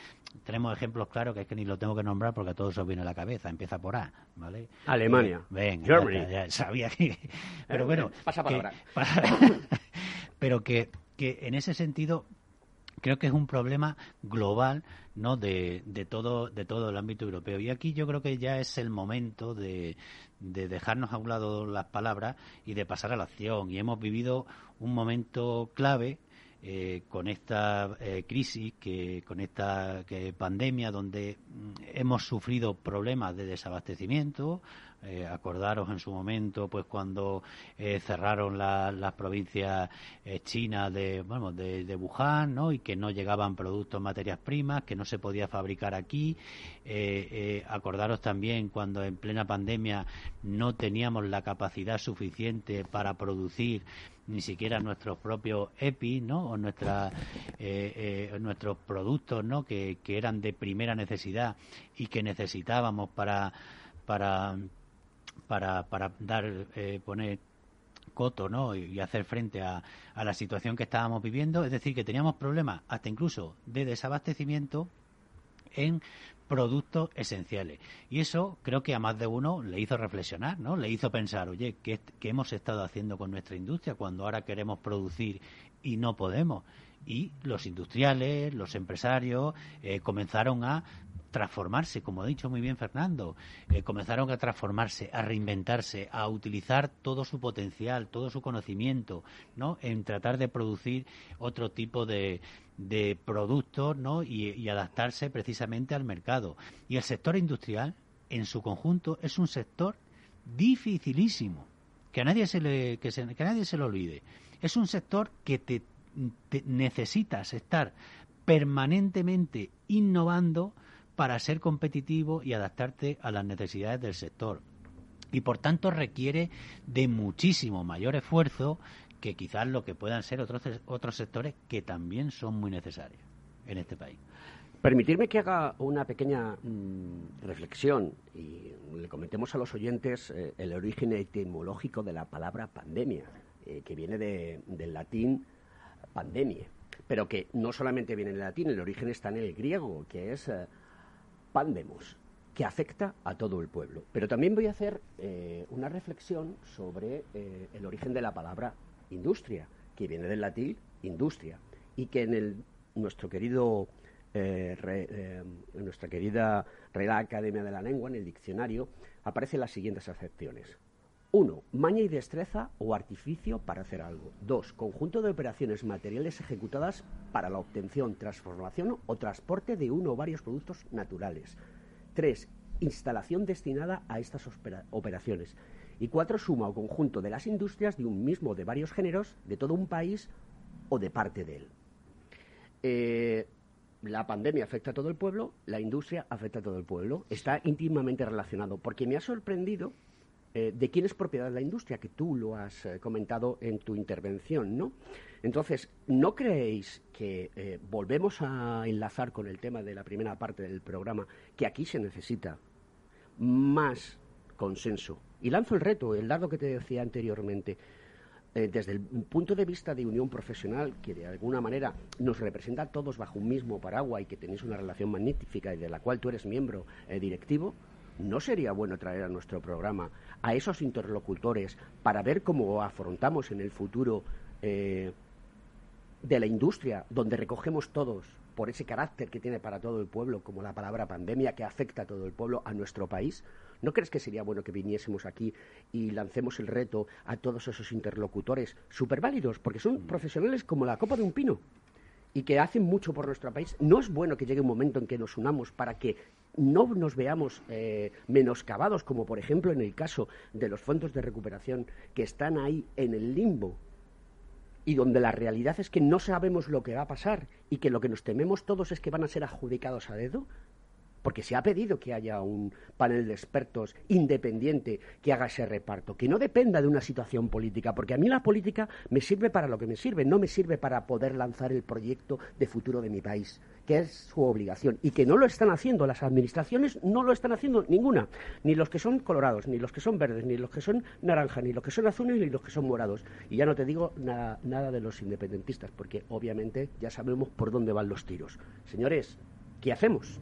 Tenemos ejemplos claros que es que ni lo tengo que nombrar porque a todos os viene a la cabeza. Empieza por A, ¿vale? Alemania. Eh, ven, Germany. Ya, sabía que... Pero bueno... Pasa palabra. pero que, que en ese sentido creo que es un problema global no de, de todo de todo el ámbito europeo. Y aquí yo creo que ya es el momento de, de dejarnos a un lado las palabras y de pasar a la acción. Y hemos vivido un momento clave eh, con esta eh, crisis, que, con esta pandemia, donde mm, hemos sufrido problemas de desabastecimiento, eh, acordaros en su momento, pues cuando eh, cerraron las provincias eh, chinas de, bueno, de, de, Wuhan, ¿no? Y que no llegaban productos, materias primas, que no se podía fabricar aquí. acordaros también cuando en plena pandemia no teníamos la capacidad suficiente para producir ni siquiera nuestros propios EPI, ¿no? O nuestra, nuestros productos, ¿no? Que, que eran de primera necesidad y que necesitábamos para para para, para dar, eh, poner coto ¿no? y, hacer frente a, a, la situación que estábamos viviendo. Es decir, que teníamos problemas hasta incluso de desabastecimiento en productos esenciales. Y eso creo que a más de uno le hizo reflexionar, ¿no? Le hizo pensar, oye, ¿qué, qué hemos estado haciendo con nuestra industria cuando ahora queremos producir y no podemos? Y los industriales, los empresarios eh, comenzaron a transformarse, como ha dicho muy bien Fernando, eh, comenzaron a transformarse, a reinventarse, a utilizar todo su potencial, todo su conocimiento, ¿no? En tratar de producir otro tipo de, de productos, ¿no? Y, adaptarse precisamente al mercado. Y el sector industrial, en su conjunto, es un sector dificilísimo, que a nadie se le, que, que a nadie se lo olvide. Es un sector que te necesitas estar permanentemente innovando para ser competitivo y adaptarte a las necesidades del sector. Y por tanto requiere de muchísimo mayor esfuerzo que quizás lo que puedan ser otros, otros sectores que también son muy necesarios en este país. Permitirme que haga una pequeña mm, reflexión y le comentemos a los oyentes eh, el origen etimológico de la palabra pandemia, eh, que viene de- del latín pandemia, pero que no solamente viene del latín, el origen está en el griego, que es eh, pandemos, que afecta a todo el pueblo. Pero también voy a hacer eh, una reflexión sobre eh, el origen de la palabra industria, que viene del latín industria, y que en el, nuestro querido eh, nuestra querida Real Academia de la Lengua, en el diccionario, aparecen las siguientes acepciones. Uno, Maña y destreza o artificio para hacer algo. Dos, Conjunto de operaciones materiales ejecutadas para la obtención, transformación o transporte de uno o varios productos naturales. Tres, Instalación destinada a estas opera- operaciones. Y cuatro, Suma o conjunto de las industrias de un mismo o de varios géneros, de todo un país o de parte de él. Eh, la pandemia afecta a todo el pueblo, la industria afecta a todo el pueblo. Está íntimamente relacionado. Porque me ha sorprendido eh, de quién es propiedad la industria, que tú lo has eh, comentado en tu intervención, ¿no? Entonces, ¿no creéis que eh, volvemos a enlazar con el tema de la primera parte del programa, que aquí se necesita más consenso? Y lanzo el reto, el dardo que te decía anteriormente. Desde el punto de vista de unión profesional, que de alguna manera nos representa a todos bajo un mismo paraguas y que tenéis una relación magnífica y de la cual tú eres miembro directivo, ¿no sería bueno traer a nuestro programa a esos interlocutores para ver cómo afrontamos en el futuro eh, de la industria, donde recogemos todos, por ese carácter que tiene para todo el pueblo, como la palabra pandemia, que afecta a todo el pueblo, a nuestro país? ¿No crees que sería bueno que viniésemos aquí y lancemos el reto a todos esos interlocutores súper válidos? Porque son profesionales como la copa de un pino y que hacen mucho por nuestro país. ¿No es bueno que llegue un momento en que nos unamos para que no nos veamos eh, menoscabados, como por ejemplo en el caso de los fondos de recuperación que están ahí en el limbo y donde la realidad es que no sabemos lo que va a pasar y que lo que nos tememos todos es que van a ser adjudicados a dedo? Porque se ha pedido que haya un panel de expertos independiente que haga ese reparto, que no dependa de una situación política, porque a mí la política me sirve para lo que me sirve, no me sirve para poder lanzar el proyecto de futuro de mi país, que es su obligación, y que no lo están haciendo, las administraciones no lo están haciendo ninguna, ni los que son colorados, ni los que son verdes, ni los que son naranja, ni los que son azules, ni los que son morados. Y ya no te digo nada, nada de los independentistas, porque obviamente ya sabemos por dónde van los tiros. Señores, ¿qué hacemos?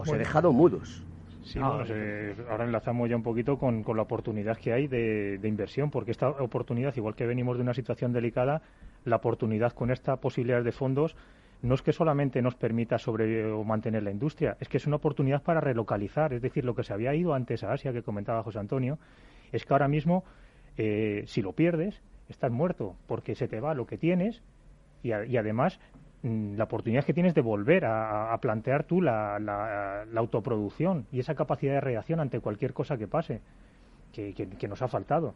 Os he Bueno. dejado mudos. Sí, bueno, se- ahora enlazamos ya un poquito con, con la oportunidad que hay de, de inversión, porque esta oportunidad, igual que venimos de una situación delicada, la oportunidad con esta posibilidad de fondos no es que solamente nos permita sobre o mantener la industria, es que es una oportunidad para relocalizar, es decir, lo que se había ido antes a Asia, que comentaba José Antonio, es que ahora mismo, eh, si lo pierdes, estás muerto, porque se te va lo que tienes y, a- y además la oportunidad que tienes de volver a, a plantear tú la, la- la autoproducción y esa capacidad de reacción ante cualquier cosa que pase, que, nos ha faltado.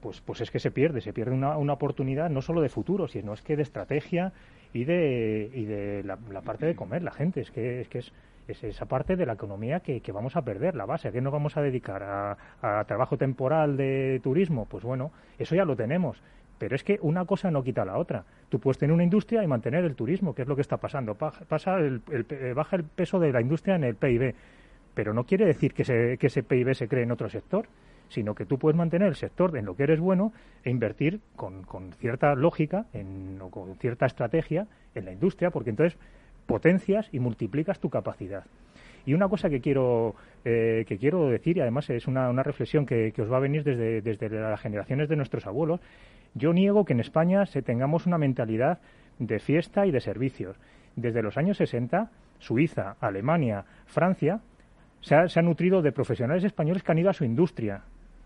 Pues, pues es que se pierde, se pierde una, una oportunidad no solo de futuro, sino es que de estrategia y de, y de la, la parte de comer la gente. Es que es, que es, es esa parte de la economía que, que vamos a perder, la base. ¿A qué nos vamos a dedicar? ¿A, a trabajo temporal de turismo? Pues bueno, eso ya lo tenemos. Pero es que una cosa no quita la otra. Tú puedes tener una industria y mantener el turismo, que es lo que está pasando. Pa- Pasa el- el- eh, baja el peso de la industria en el PIB. Pero no quiere decir que, se- ese PIB se cree en otro sector, sino que tú puedes mantener el sector en lo que eres bueno e invertir con, cierta lógica o con cierta estrategia en la industria, porque entonces potencias y multiplicas tu capacidad. Y una cosa que quiero, eh, que quiero decir, y además es una, reflexión que, os va a venir desde las generaciones de nuestros abuelos, yo niego que en España se tengamos una mentalidad de fiesta y de servicios. Desde los años 60, Suiza, Alemania, Francia, se ha, nutrido de profesionales españoles que han ido a su industria.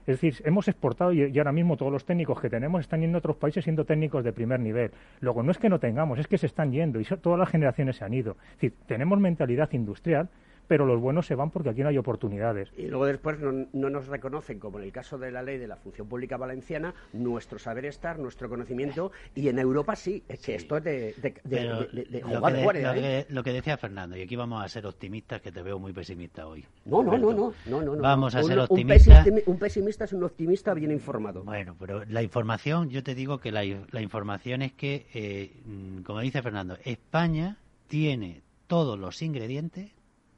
Es decir, hemos exportado y, ahora mismo todos los técnicos que tenemos están yendo a otros países siendo técnicos de primer nivel. Luego, no es que no tengamos, es que se están yendo y todas las generaciones se han ido. Es decir, tenemos mentalidad industrial, pero los buenos se van porque aquí no hay oportunidades. Y luego después no, no nos reconocen, como en el caso de la ley de la función pública valenciana, nuestro saber estar, nuestro conocimiento, y en Europa sí, es que esto es de, de, de- de- de- de lo, jugar que de- fuera, lo ¿eh? que- lo que decía Fernando, y aquí vamos a ser optimistas, que te veo muy pesimista hoy. No, no, no, no, no, no, no. Vamos a Un- ser un optimistas. Un pesimista es un optimista bien informado. Bueno, pero la información, yo te digo que la, la información es que, eh, mm, como dice Fernando, España tiene todos los ingredientes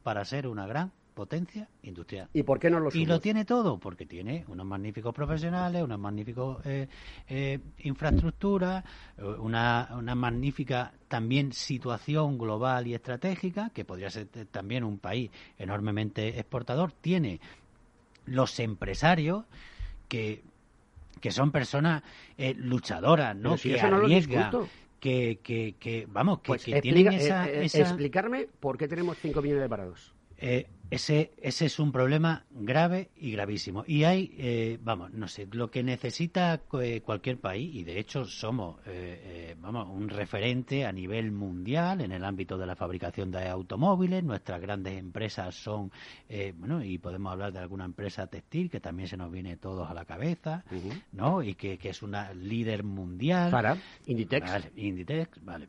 para ser una gran potencia industrial. ¿Y por qué no lo Y lo somos? tiene todo, porque tiene unos magníficos profesionales, unas magníficos eh, eh, infraestructuras, eh, una, una magnífica también situación global y estratégica, que podría ser también un país enormemente exportador. Tiene los empresarios que, que son personas eh, luchadoras, ¿no? Si que eso no lo arriesgan. Que, que, que, vamos, que, Pues que explica- tienen esa, eh, eh, esa- explicarme por qué tenemos 5 millones de parados. eh, ese, ese es un problema grave y gravísimo. Y hay, eh, vamos, no sé, lo que necesita eh, cualquier país, y de hecho somos, eh, eh, vamos, un referente a nivel mundial en el ámbito de la fabricación de automóviles. Nuestras grandes empresas son, eh, bueno, y podemos hablar de alguna empresa textil que también se nos viene todos a la cabeza, ¿no? Y que, que es una líder mundial. Zara, Inditex. Vale, Inditex, vale.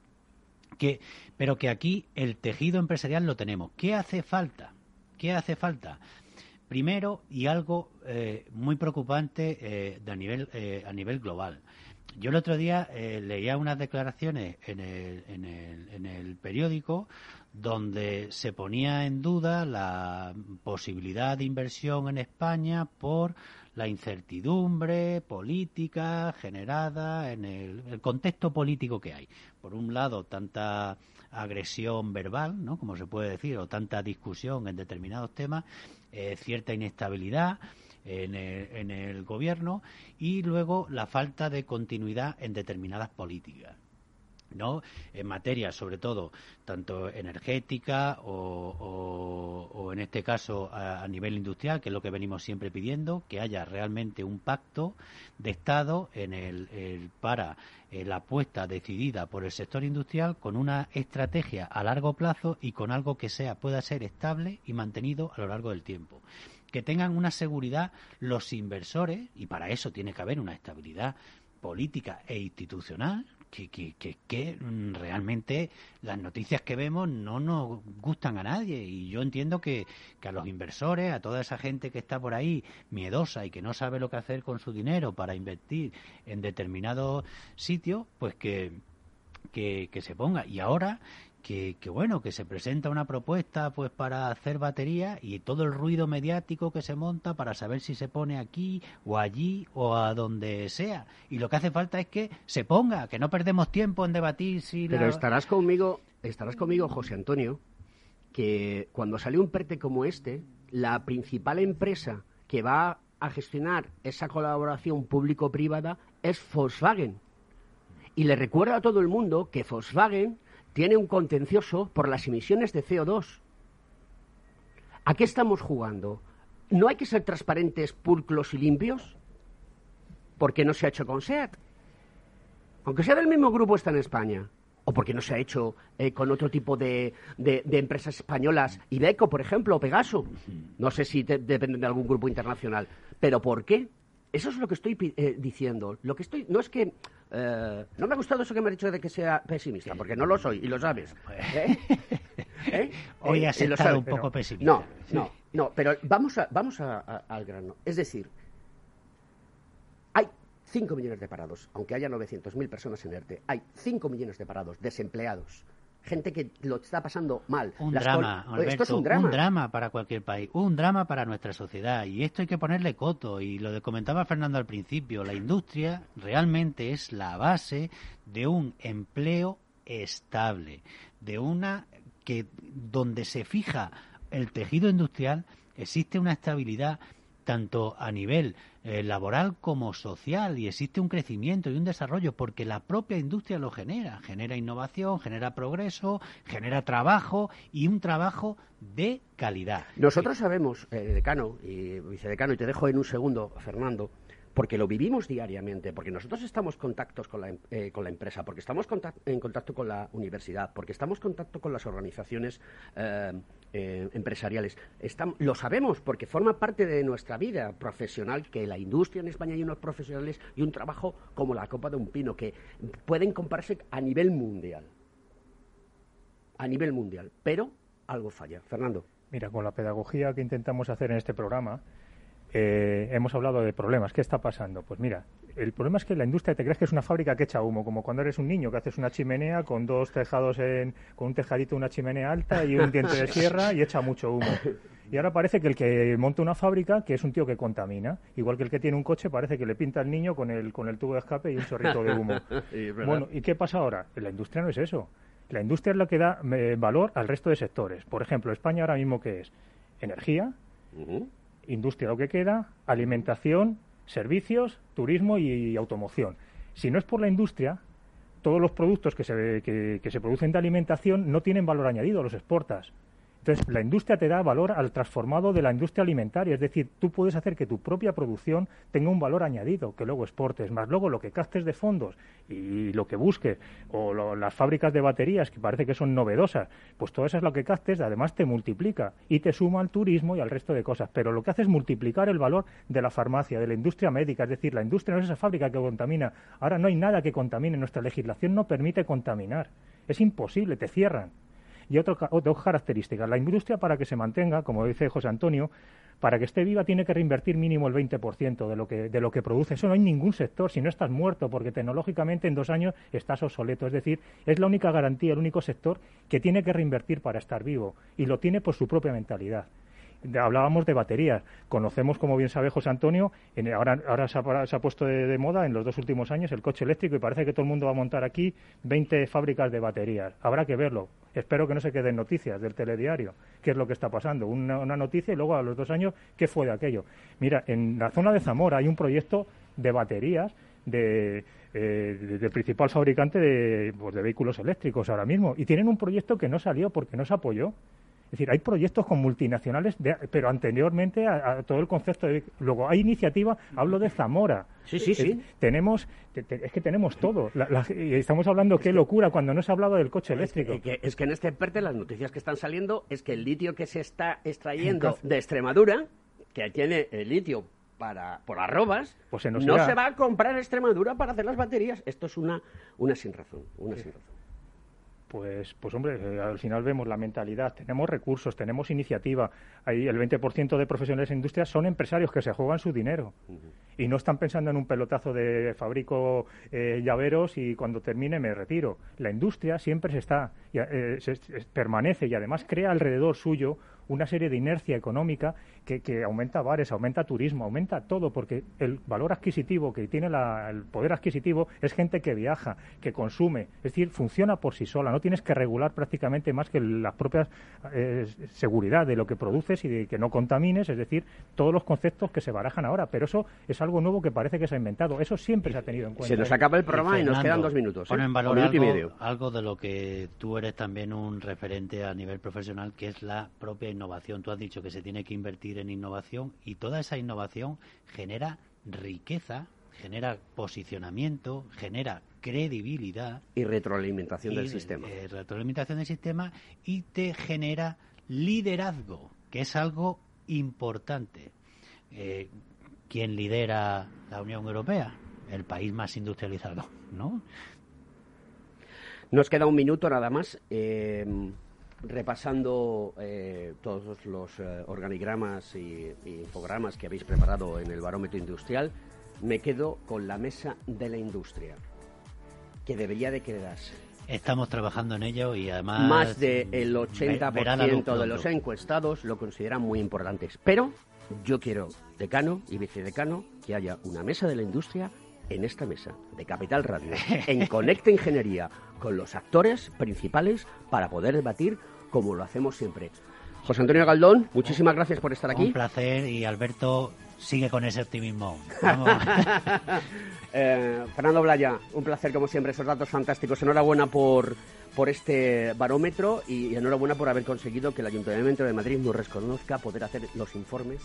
Que, pero que aquí el tejido empresarial lo tenemos. ¿Qué hace falta? ¿Qué hace falta? Primero, y algo eh, muy preocupante eh, de a, nivel, eh, a nivel global. Yo el otro día eh, leía unas declaraciones en el, en, el, en el periódico donde se ponía en duda la posibilidad de inversión en España por la incertidumbre política generada en el, contexto político que hay. Por un lado, tanta agresión verbal, ¿no? como se puede decir, o tanta discusión en determinados temas, eh, cierta inestabilidad en el gobierno y luego la falta de continuidad en determinadas políticas. ¿No? en materia sobre todo tanto energética o, o- en este caso a, a nivel industrial que es lo que venimos siempre pidiendo que haya realmente un pacto de estado en el, el- para eh, la apuesta decidida por el sector industrial con una estrategia a largo plazo y con algo que sea pueda ser estable y mantenido a lo largo del tiempo que tengan una seguridad los inversores y para eso tiene que haber una estabilidad política e institucional que, que, que, que, realmente las noticias que vemos no nos gustan a nadie y yo entiendo que, que a los inversores, a toda esa gente que está por ahí miedosa y que no sabe lo que hacer con su dinero para invertir en determinados sitios, pues que, que, que se ponga. Y ahora que, que bueno, que se presenta una propuesta pues para hacer batería y todo el ruido mediático que se monta para saber si se pone aquí o allí o a donde sea. Y lo que hace falta es que se ponga, que no perdemos tiempo en debatir si Pero estarás conmigo, estarás conmigo, José Antonio, que cuando salió un PERTE como este, la principal empresa que va a gestionar esa colaboración público-privada es Volkswagen. Y le recuerda a todo el mundo que Volkswagen tiene un contencioso por las emisiones de CO2. ¿A qué estamos jugando? ¿No hay que ser transparentes, pulcros y limpios? ¿Por qué no se ha hecho con SEAT? Aunque sea del mismo grupo, está en España. ¿O por qué no se ha hecho eh, con otro tipo de, de- empresas españolas? Ibeco, por ejemplo, o Pegaso. No sé si te- dependen de algún grupo internacional. ¿Pero por qué? Eso es lo que estoy eh, diciendo. Lo que estoy... No es que... eh, no me ha gustado eso que me has dicho de que sea pesimista, porque no lo soy, y lo sabes. ¿Eh? ¿Eh? Hoy has estado sabes, un poco pero- pesimista. No, no, no, pero vamos, a, vamos a- a- al grano. Es decir, hay 5 millones de parados, aunque haya 900.000 personas en ERTE. Hay 5 millones de parados, desempleados. Gente que lo está pasando mal. Un Las drama, col- Esto es Alberto, un drama. para cualquier país, un drama para nuestra sociedad. Y esto hay que ponerle coto. Y lo que comentaba Fernando al principio, la industria realmente es la base de un empleo estable, de una que donde se fija el tejido industrial existe una estabilidad tanto a nivel eh, laboral como social y existe un crecimiento y un desarrollo porque la propia industria lo genera, genera innovación, genera progreso, genera trabajo y un trabajo de calidad. Nosotros sabemos, eh, decano y vicedecano, y te dejo en un segundo, Fernando, porque lo vivimos diariamente, porque nosotros estamos contactos con la, em- eh, con la empresa, porque estamos en contacto con la universidad, porque estamos en contacto con las organizaciones eh, eh, empresariales. Estam- lo sabemos porque forma parte de nuestra vida profesional que la industria en España hay unos profesionales y un trabajo como la copa de un pino que pueden compararse a nivel mundial. A nivel mundial. Pero algo falla. Fernando. Mira, con la pedagogía que intentamos hacer en este programa, eh, hemos hablado de problemas. ¿Qué está pasando? Pues mira, el problema es que la industria te crees que es una fábrica que echa humo, como cuando eres un niño que haces una chimenea con dos tejados en, con un tejadito, una chimenea alta y un diente de sierra y echa mucho humo. Y ahora parece que el que monta una fábrica, que es un tío que contamina, igual que el que tiene un coche, parece que le pinta al niño con el, con el tubo de escape y un chorrito de humo. Sí, bueno, ¿y qué pasa ahora? La industria no es eso. La industria es la que da eh, valor al resto de sectores. Por ejemplo, España ahora mismo, ¿qué es? Energía, industria lo que queda, alimentación, servicios, turismo y, automoción. Si no es por la industria, todos los productos que se, que, que se producen de alimentación no tienen valor añadido, los exportas. Entonces, la industria te da valor al transformado de la industria alimentaria, es decir, tú puedes hacer que tu propia producción tenga un valor añadido, que luego exportes, más luego lo que castes de fondos y lo que busques, o lo- las fábricas de baterías, que parece que son novedosas, pues todo eso es lo que castes, además te multiplica y te suma al turismo y al resto de cosas. Pero lo que hace es multiplicar el valor de la farmacia, de la industria médica, es decir, la industria no es esa fábrica que contamina. Ahora no hay nada que contamine, nuestra legislación no permite contaminar. Es imposible, te cierran. Y otro, dos características. La industria, para que se mantenga, como dice José Antonio, para que esté viva tiene que reinvertir mínimo el 20% de lo, que, de lo que produce. Eso no hay ningún sector, si no estás muerto, porque tecnológicamente en dos años estás obsoleto. Es decir, es la única garantía, el único sector que tiene que reinvertir para estar vivo. Y lo tiene por su propia mentalidad. Hablábamos de baterías. Conocemos, como bien sabe José Antonio, en- ahora, ahora se, ha, se ha puesto de, de moda en los dos últimos años el coche eléctrico y parece que todo el mundo va a montar aquí 20 fábricas de baterías. Habrá que verlo. Espero que no se queden noticias del telediario, qué es lo que está pasando. Una, noticia y luego a los dos años, ¿qué fue de aquello? Mira, en la zona de Zamora hay un proyecto de baterías de, eh, de- principal fabricante pues, de vehículos eléctricos ahora mismo. Y tienen un proyecto que no salió porque no se apoyó. Es decir, hay proyectos con multinacionales, de- pero anteriormente a, a todo el concepto de... Luego, hay iniciativa, hablo de Zamora. Sí, sí, sí. Es, tenemos, te- te- es que tenemos todo. La- la- y estamos hablando, qué locura, cuando no se ha hablado del coche eléctrico. Es que, es que en este PERTE las noticias que están saliendo es que el litio que se está extrayendo Entonces- de Extremadura, que tiene el litio para por arrobas, Pues se no se va a comprar Extremadura para hacer las baterías. Esto es una, una sin razón, una sin razón. Pues, pues hombre, al final vemos la mentalidad, tenemos recursos, tenemos iniciativa. Hay el 20% de profesionales en industria son empresarios que se juegan su dinero y no están pensando en un pelotazo de fabrico eh, llaveros y cuando termine me retiro. La industria siempre se está, eh, se- se- permanece y además crea alrededor suyo una serie de inercia económica que, que aumenta bares, aumenta turismo, aumenta todo, porque el valor adquisitivo que tiene la- el poder adquisitivo es gente que viaja, que consume, es decir, funciona por sí sola, no tienes que regular prácticamente más que las propias eh, seguridad de lo que produces y de que no contamines, es decir, todos los conceptos que se barajan ahora, pero eso es algo nuevo que parece que se ha inventado, eso siempre se ha tenido en cuenta. Se nos acaba el programa y nos quedan dos minutos. ¿eh? Pone en valor minuto y algo, medio. algo de lo que tú eres también un referente a nivel profesional, que es la propia innovación. Tú has dicho que se tiene que invertir en innovación y toda esa innovación genera riqueza, genera posicionamiento, genera credibilidad Y retroalimentación del sistema. eh, retroalimentación del sistema y te genera liderazgo, que es algo importante. Eh, ¿Quién lidera la Unión Europea? El país más industrializado, ¿no? Nos queda un minuto nada más. eh, repasando eh, todos los eh, organigramas y, y infogramas que habéis preparado en el barómetro industrial, me quedo con la mesa de la industria, que debería de quedarse. Estamos trabajando en ello y además... Más del luz 80% de los encuestados lo consideran muy importantes. Pero yo quiero, decano y vicedecano, que haya una mesa de la industria en esta mesa de Capital Radio, en Conecta Ingeniería, con los actores principales para poder debatir como lo hacemos siempre. José Antonio Galdón, muchísimas gracias por estar aquí. Un placer y Alberto sigue con ese optimismo. Vamos. Eh, Fernando Blaya, un placer como siempre, esos datos fantásticos. Enhorabuena por, por este barómetro y enhorabuena por haber conseguido que el Ayuntamiento de Madrid nos reconozca poder hacer los informes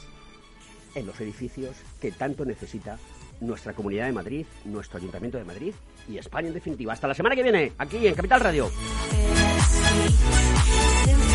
en los edificios que tanto necesita nuestra Comunidad de Madrid, nuestro Ayuntamiento de Madrid y España en definitiva. Hasta la semana que viene, aquí en Capital Radio. Siempre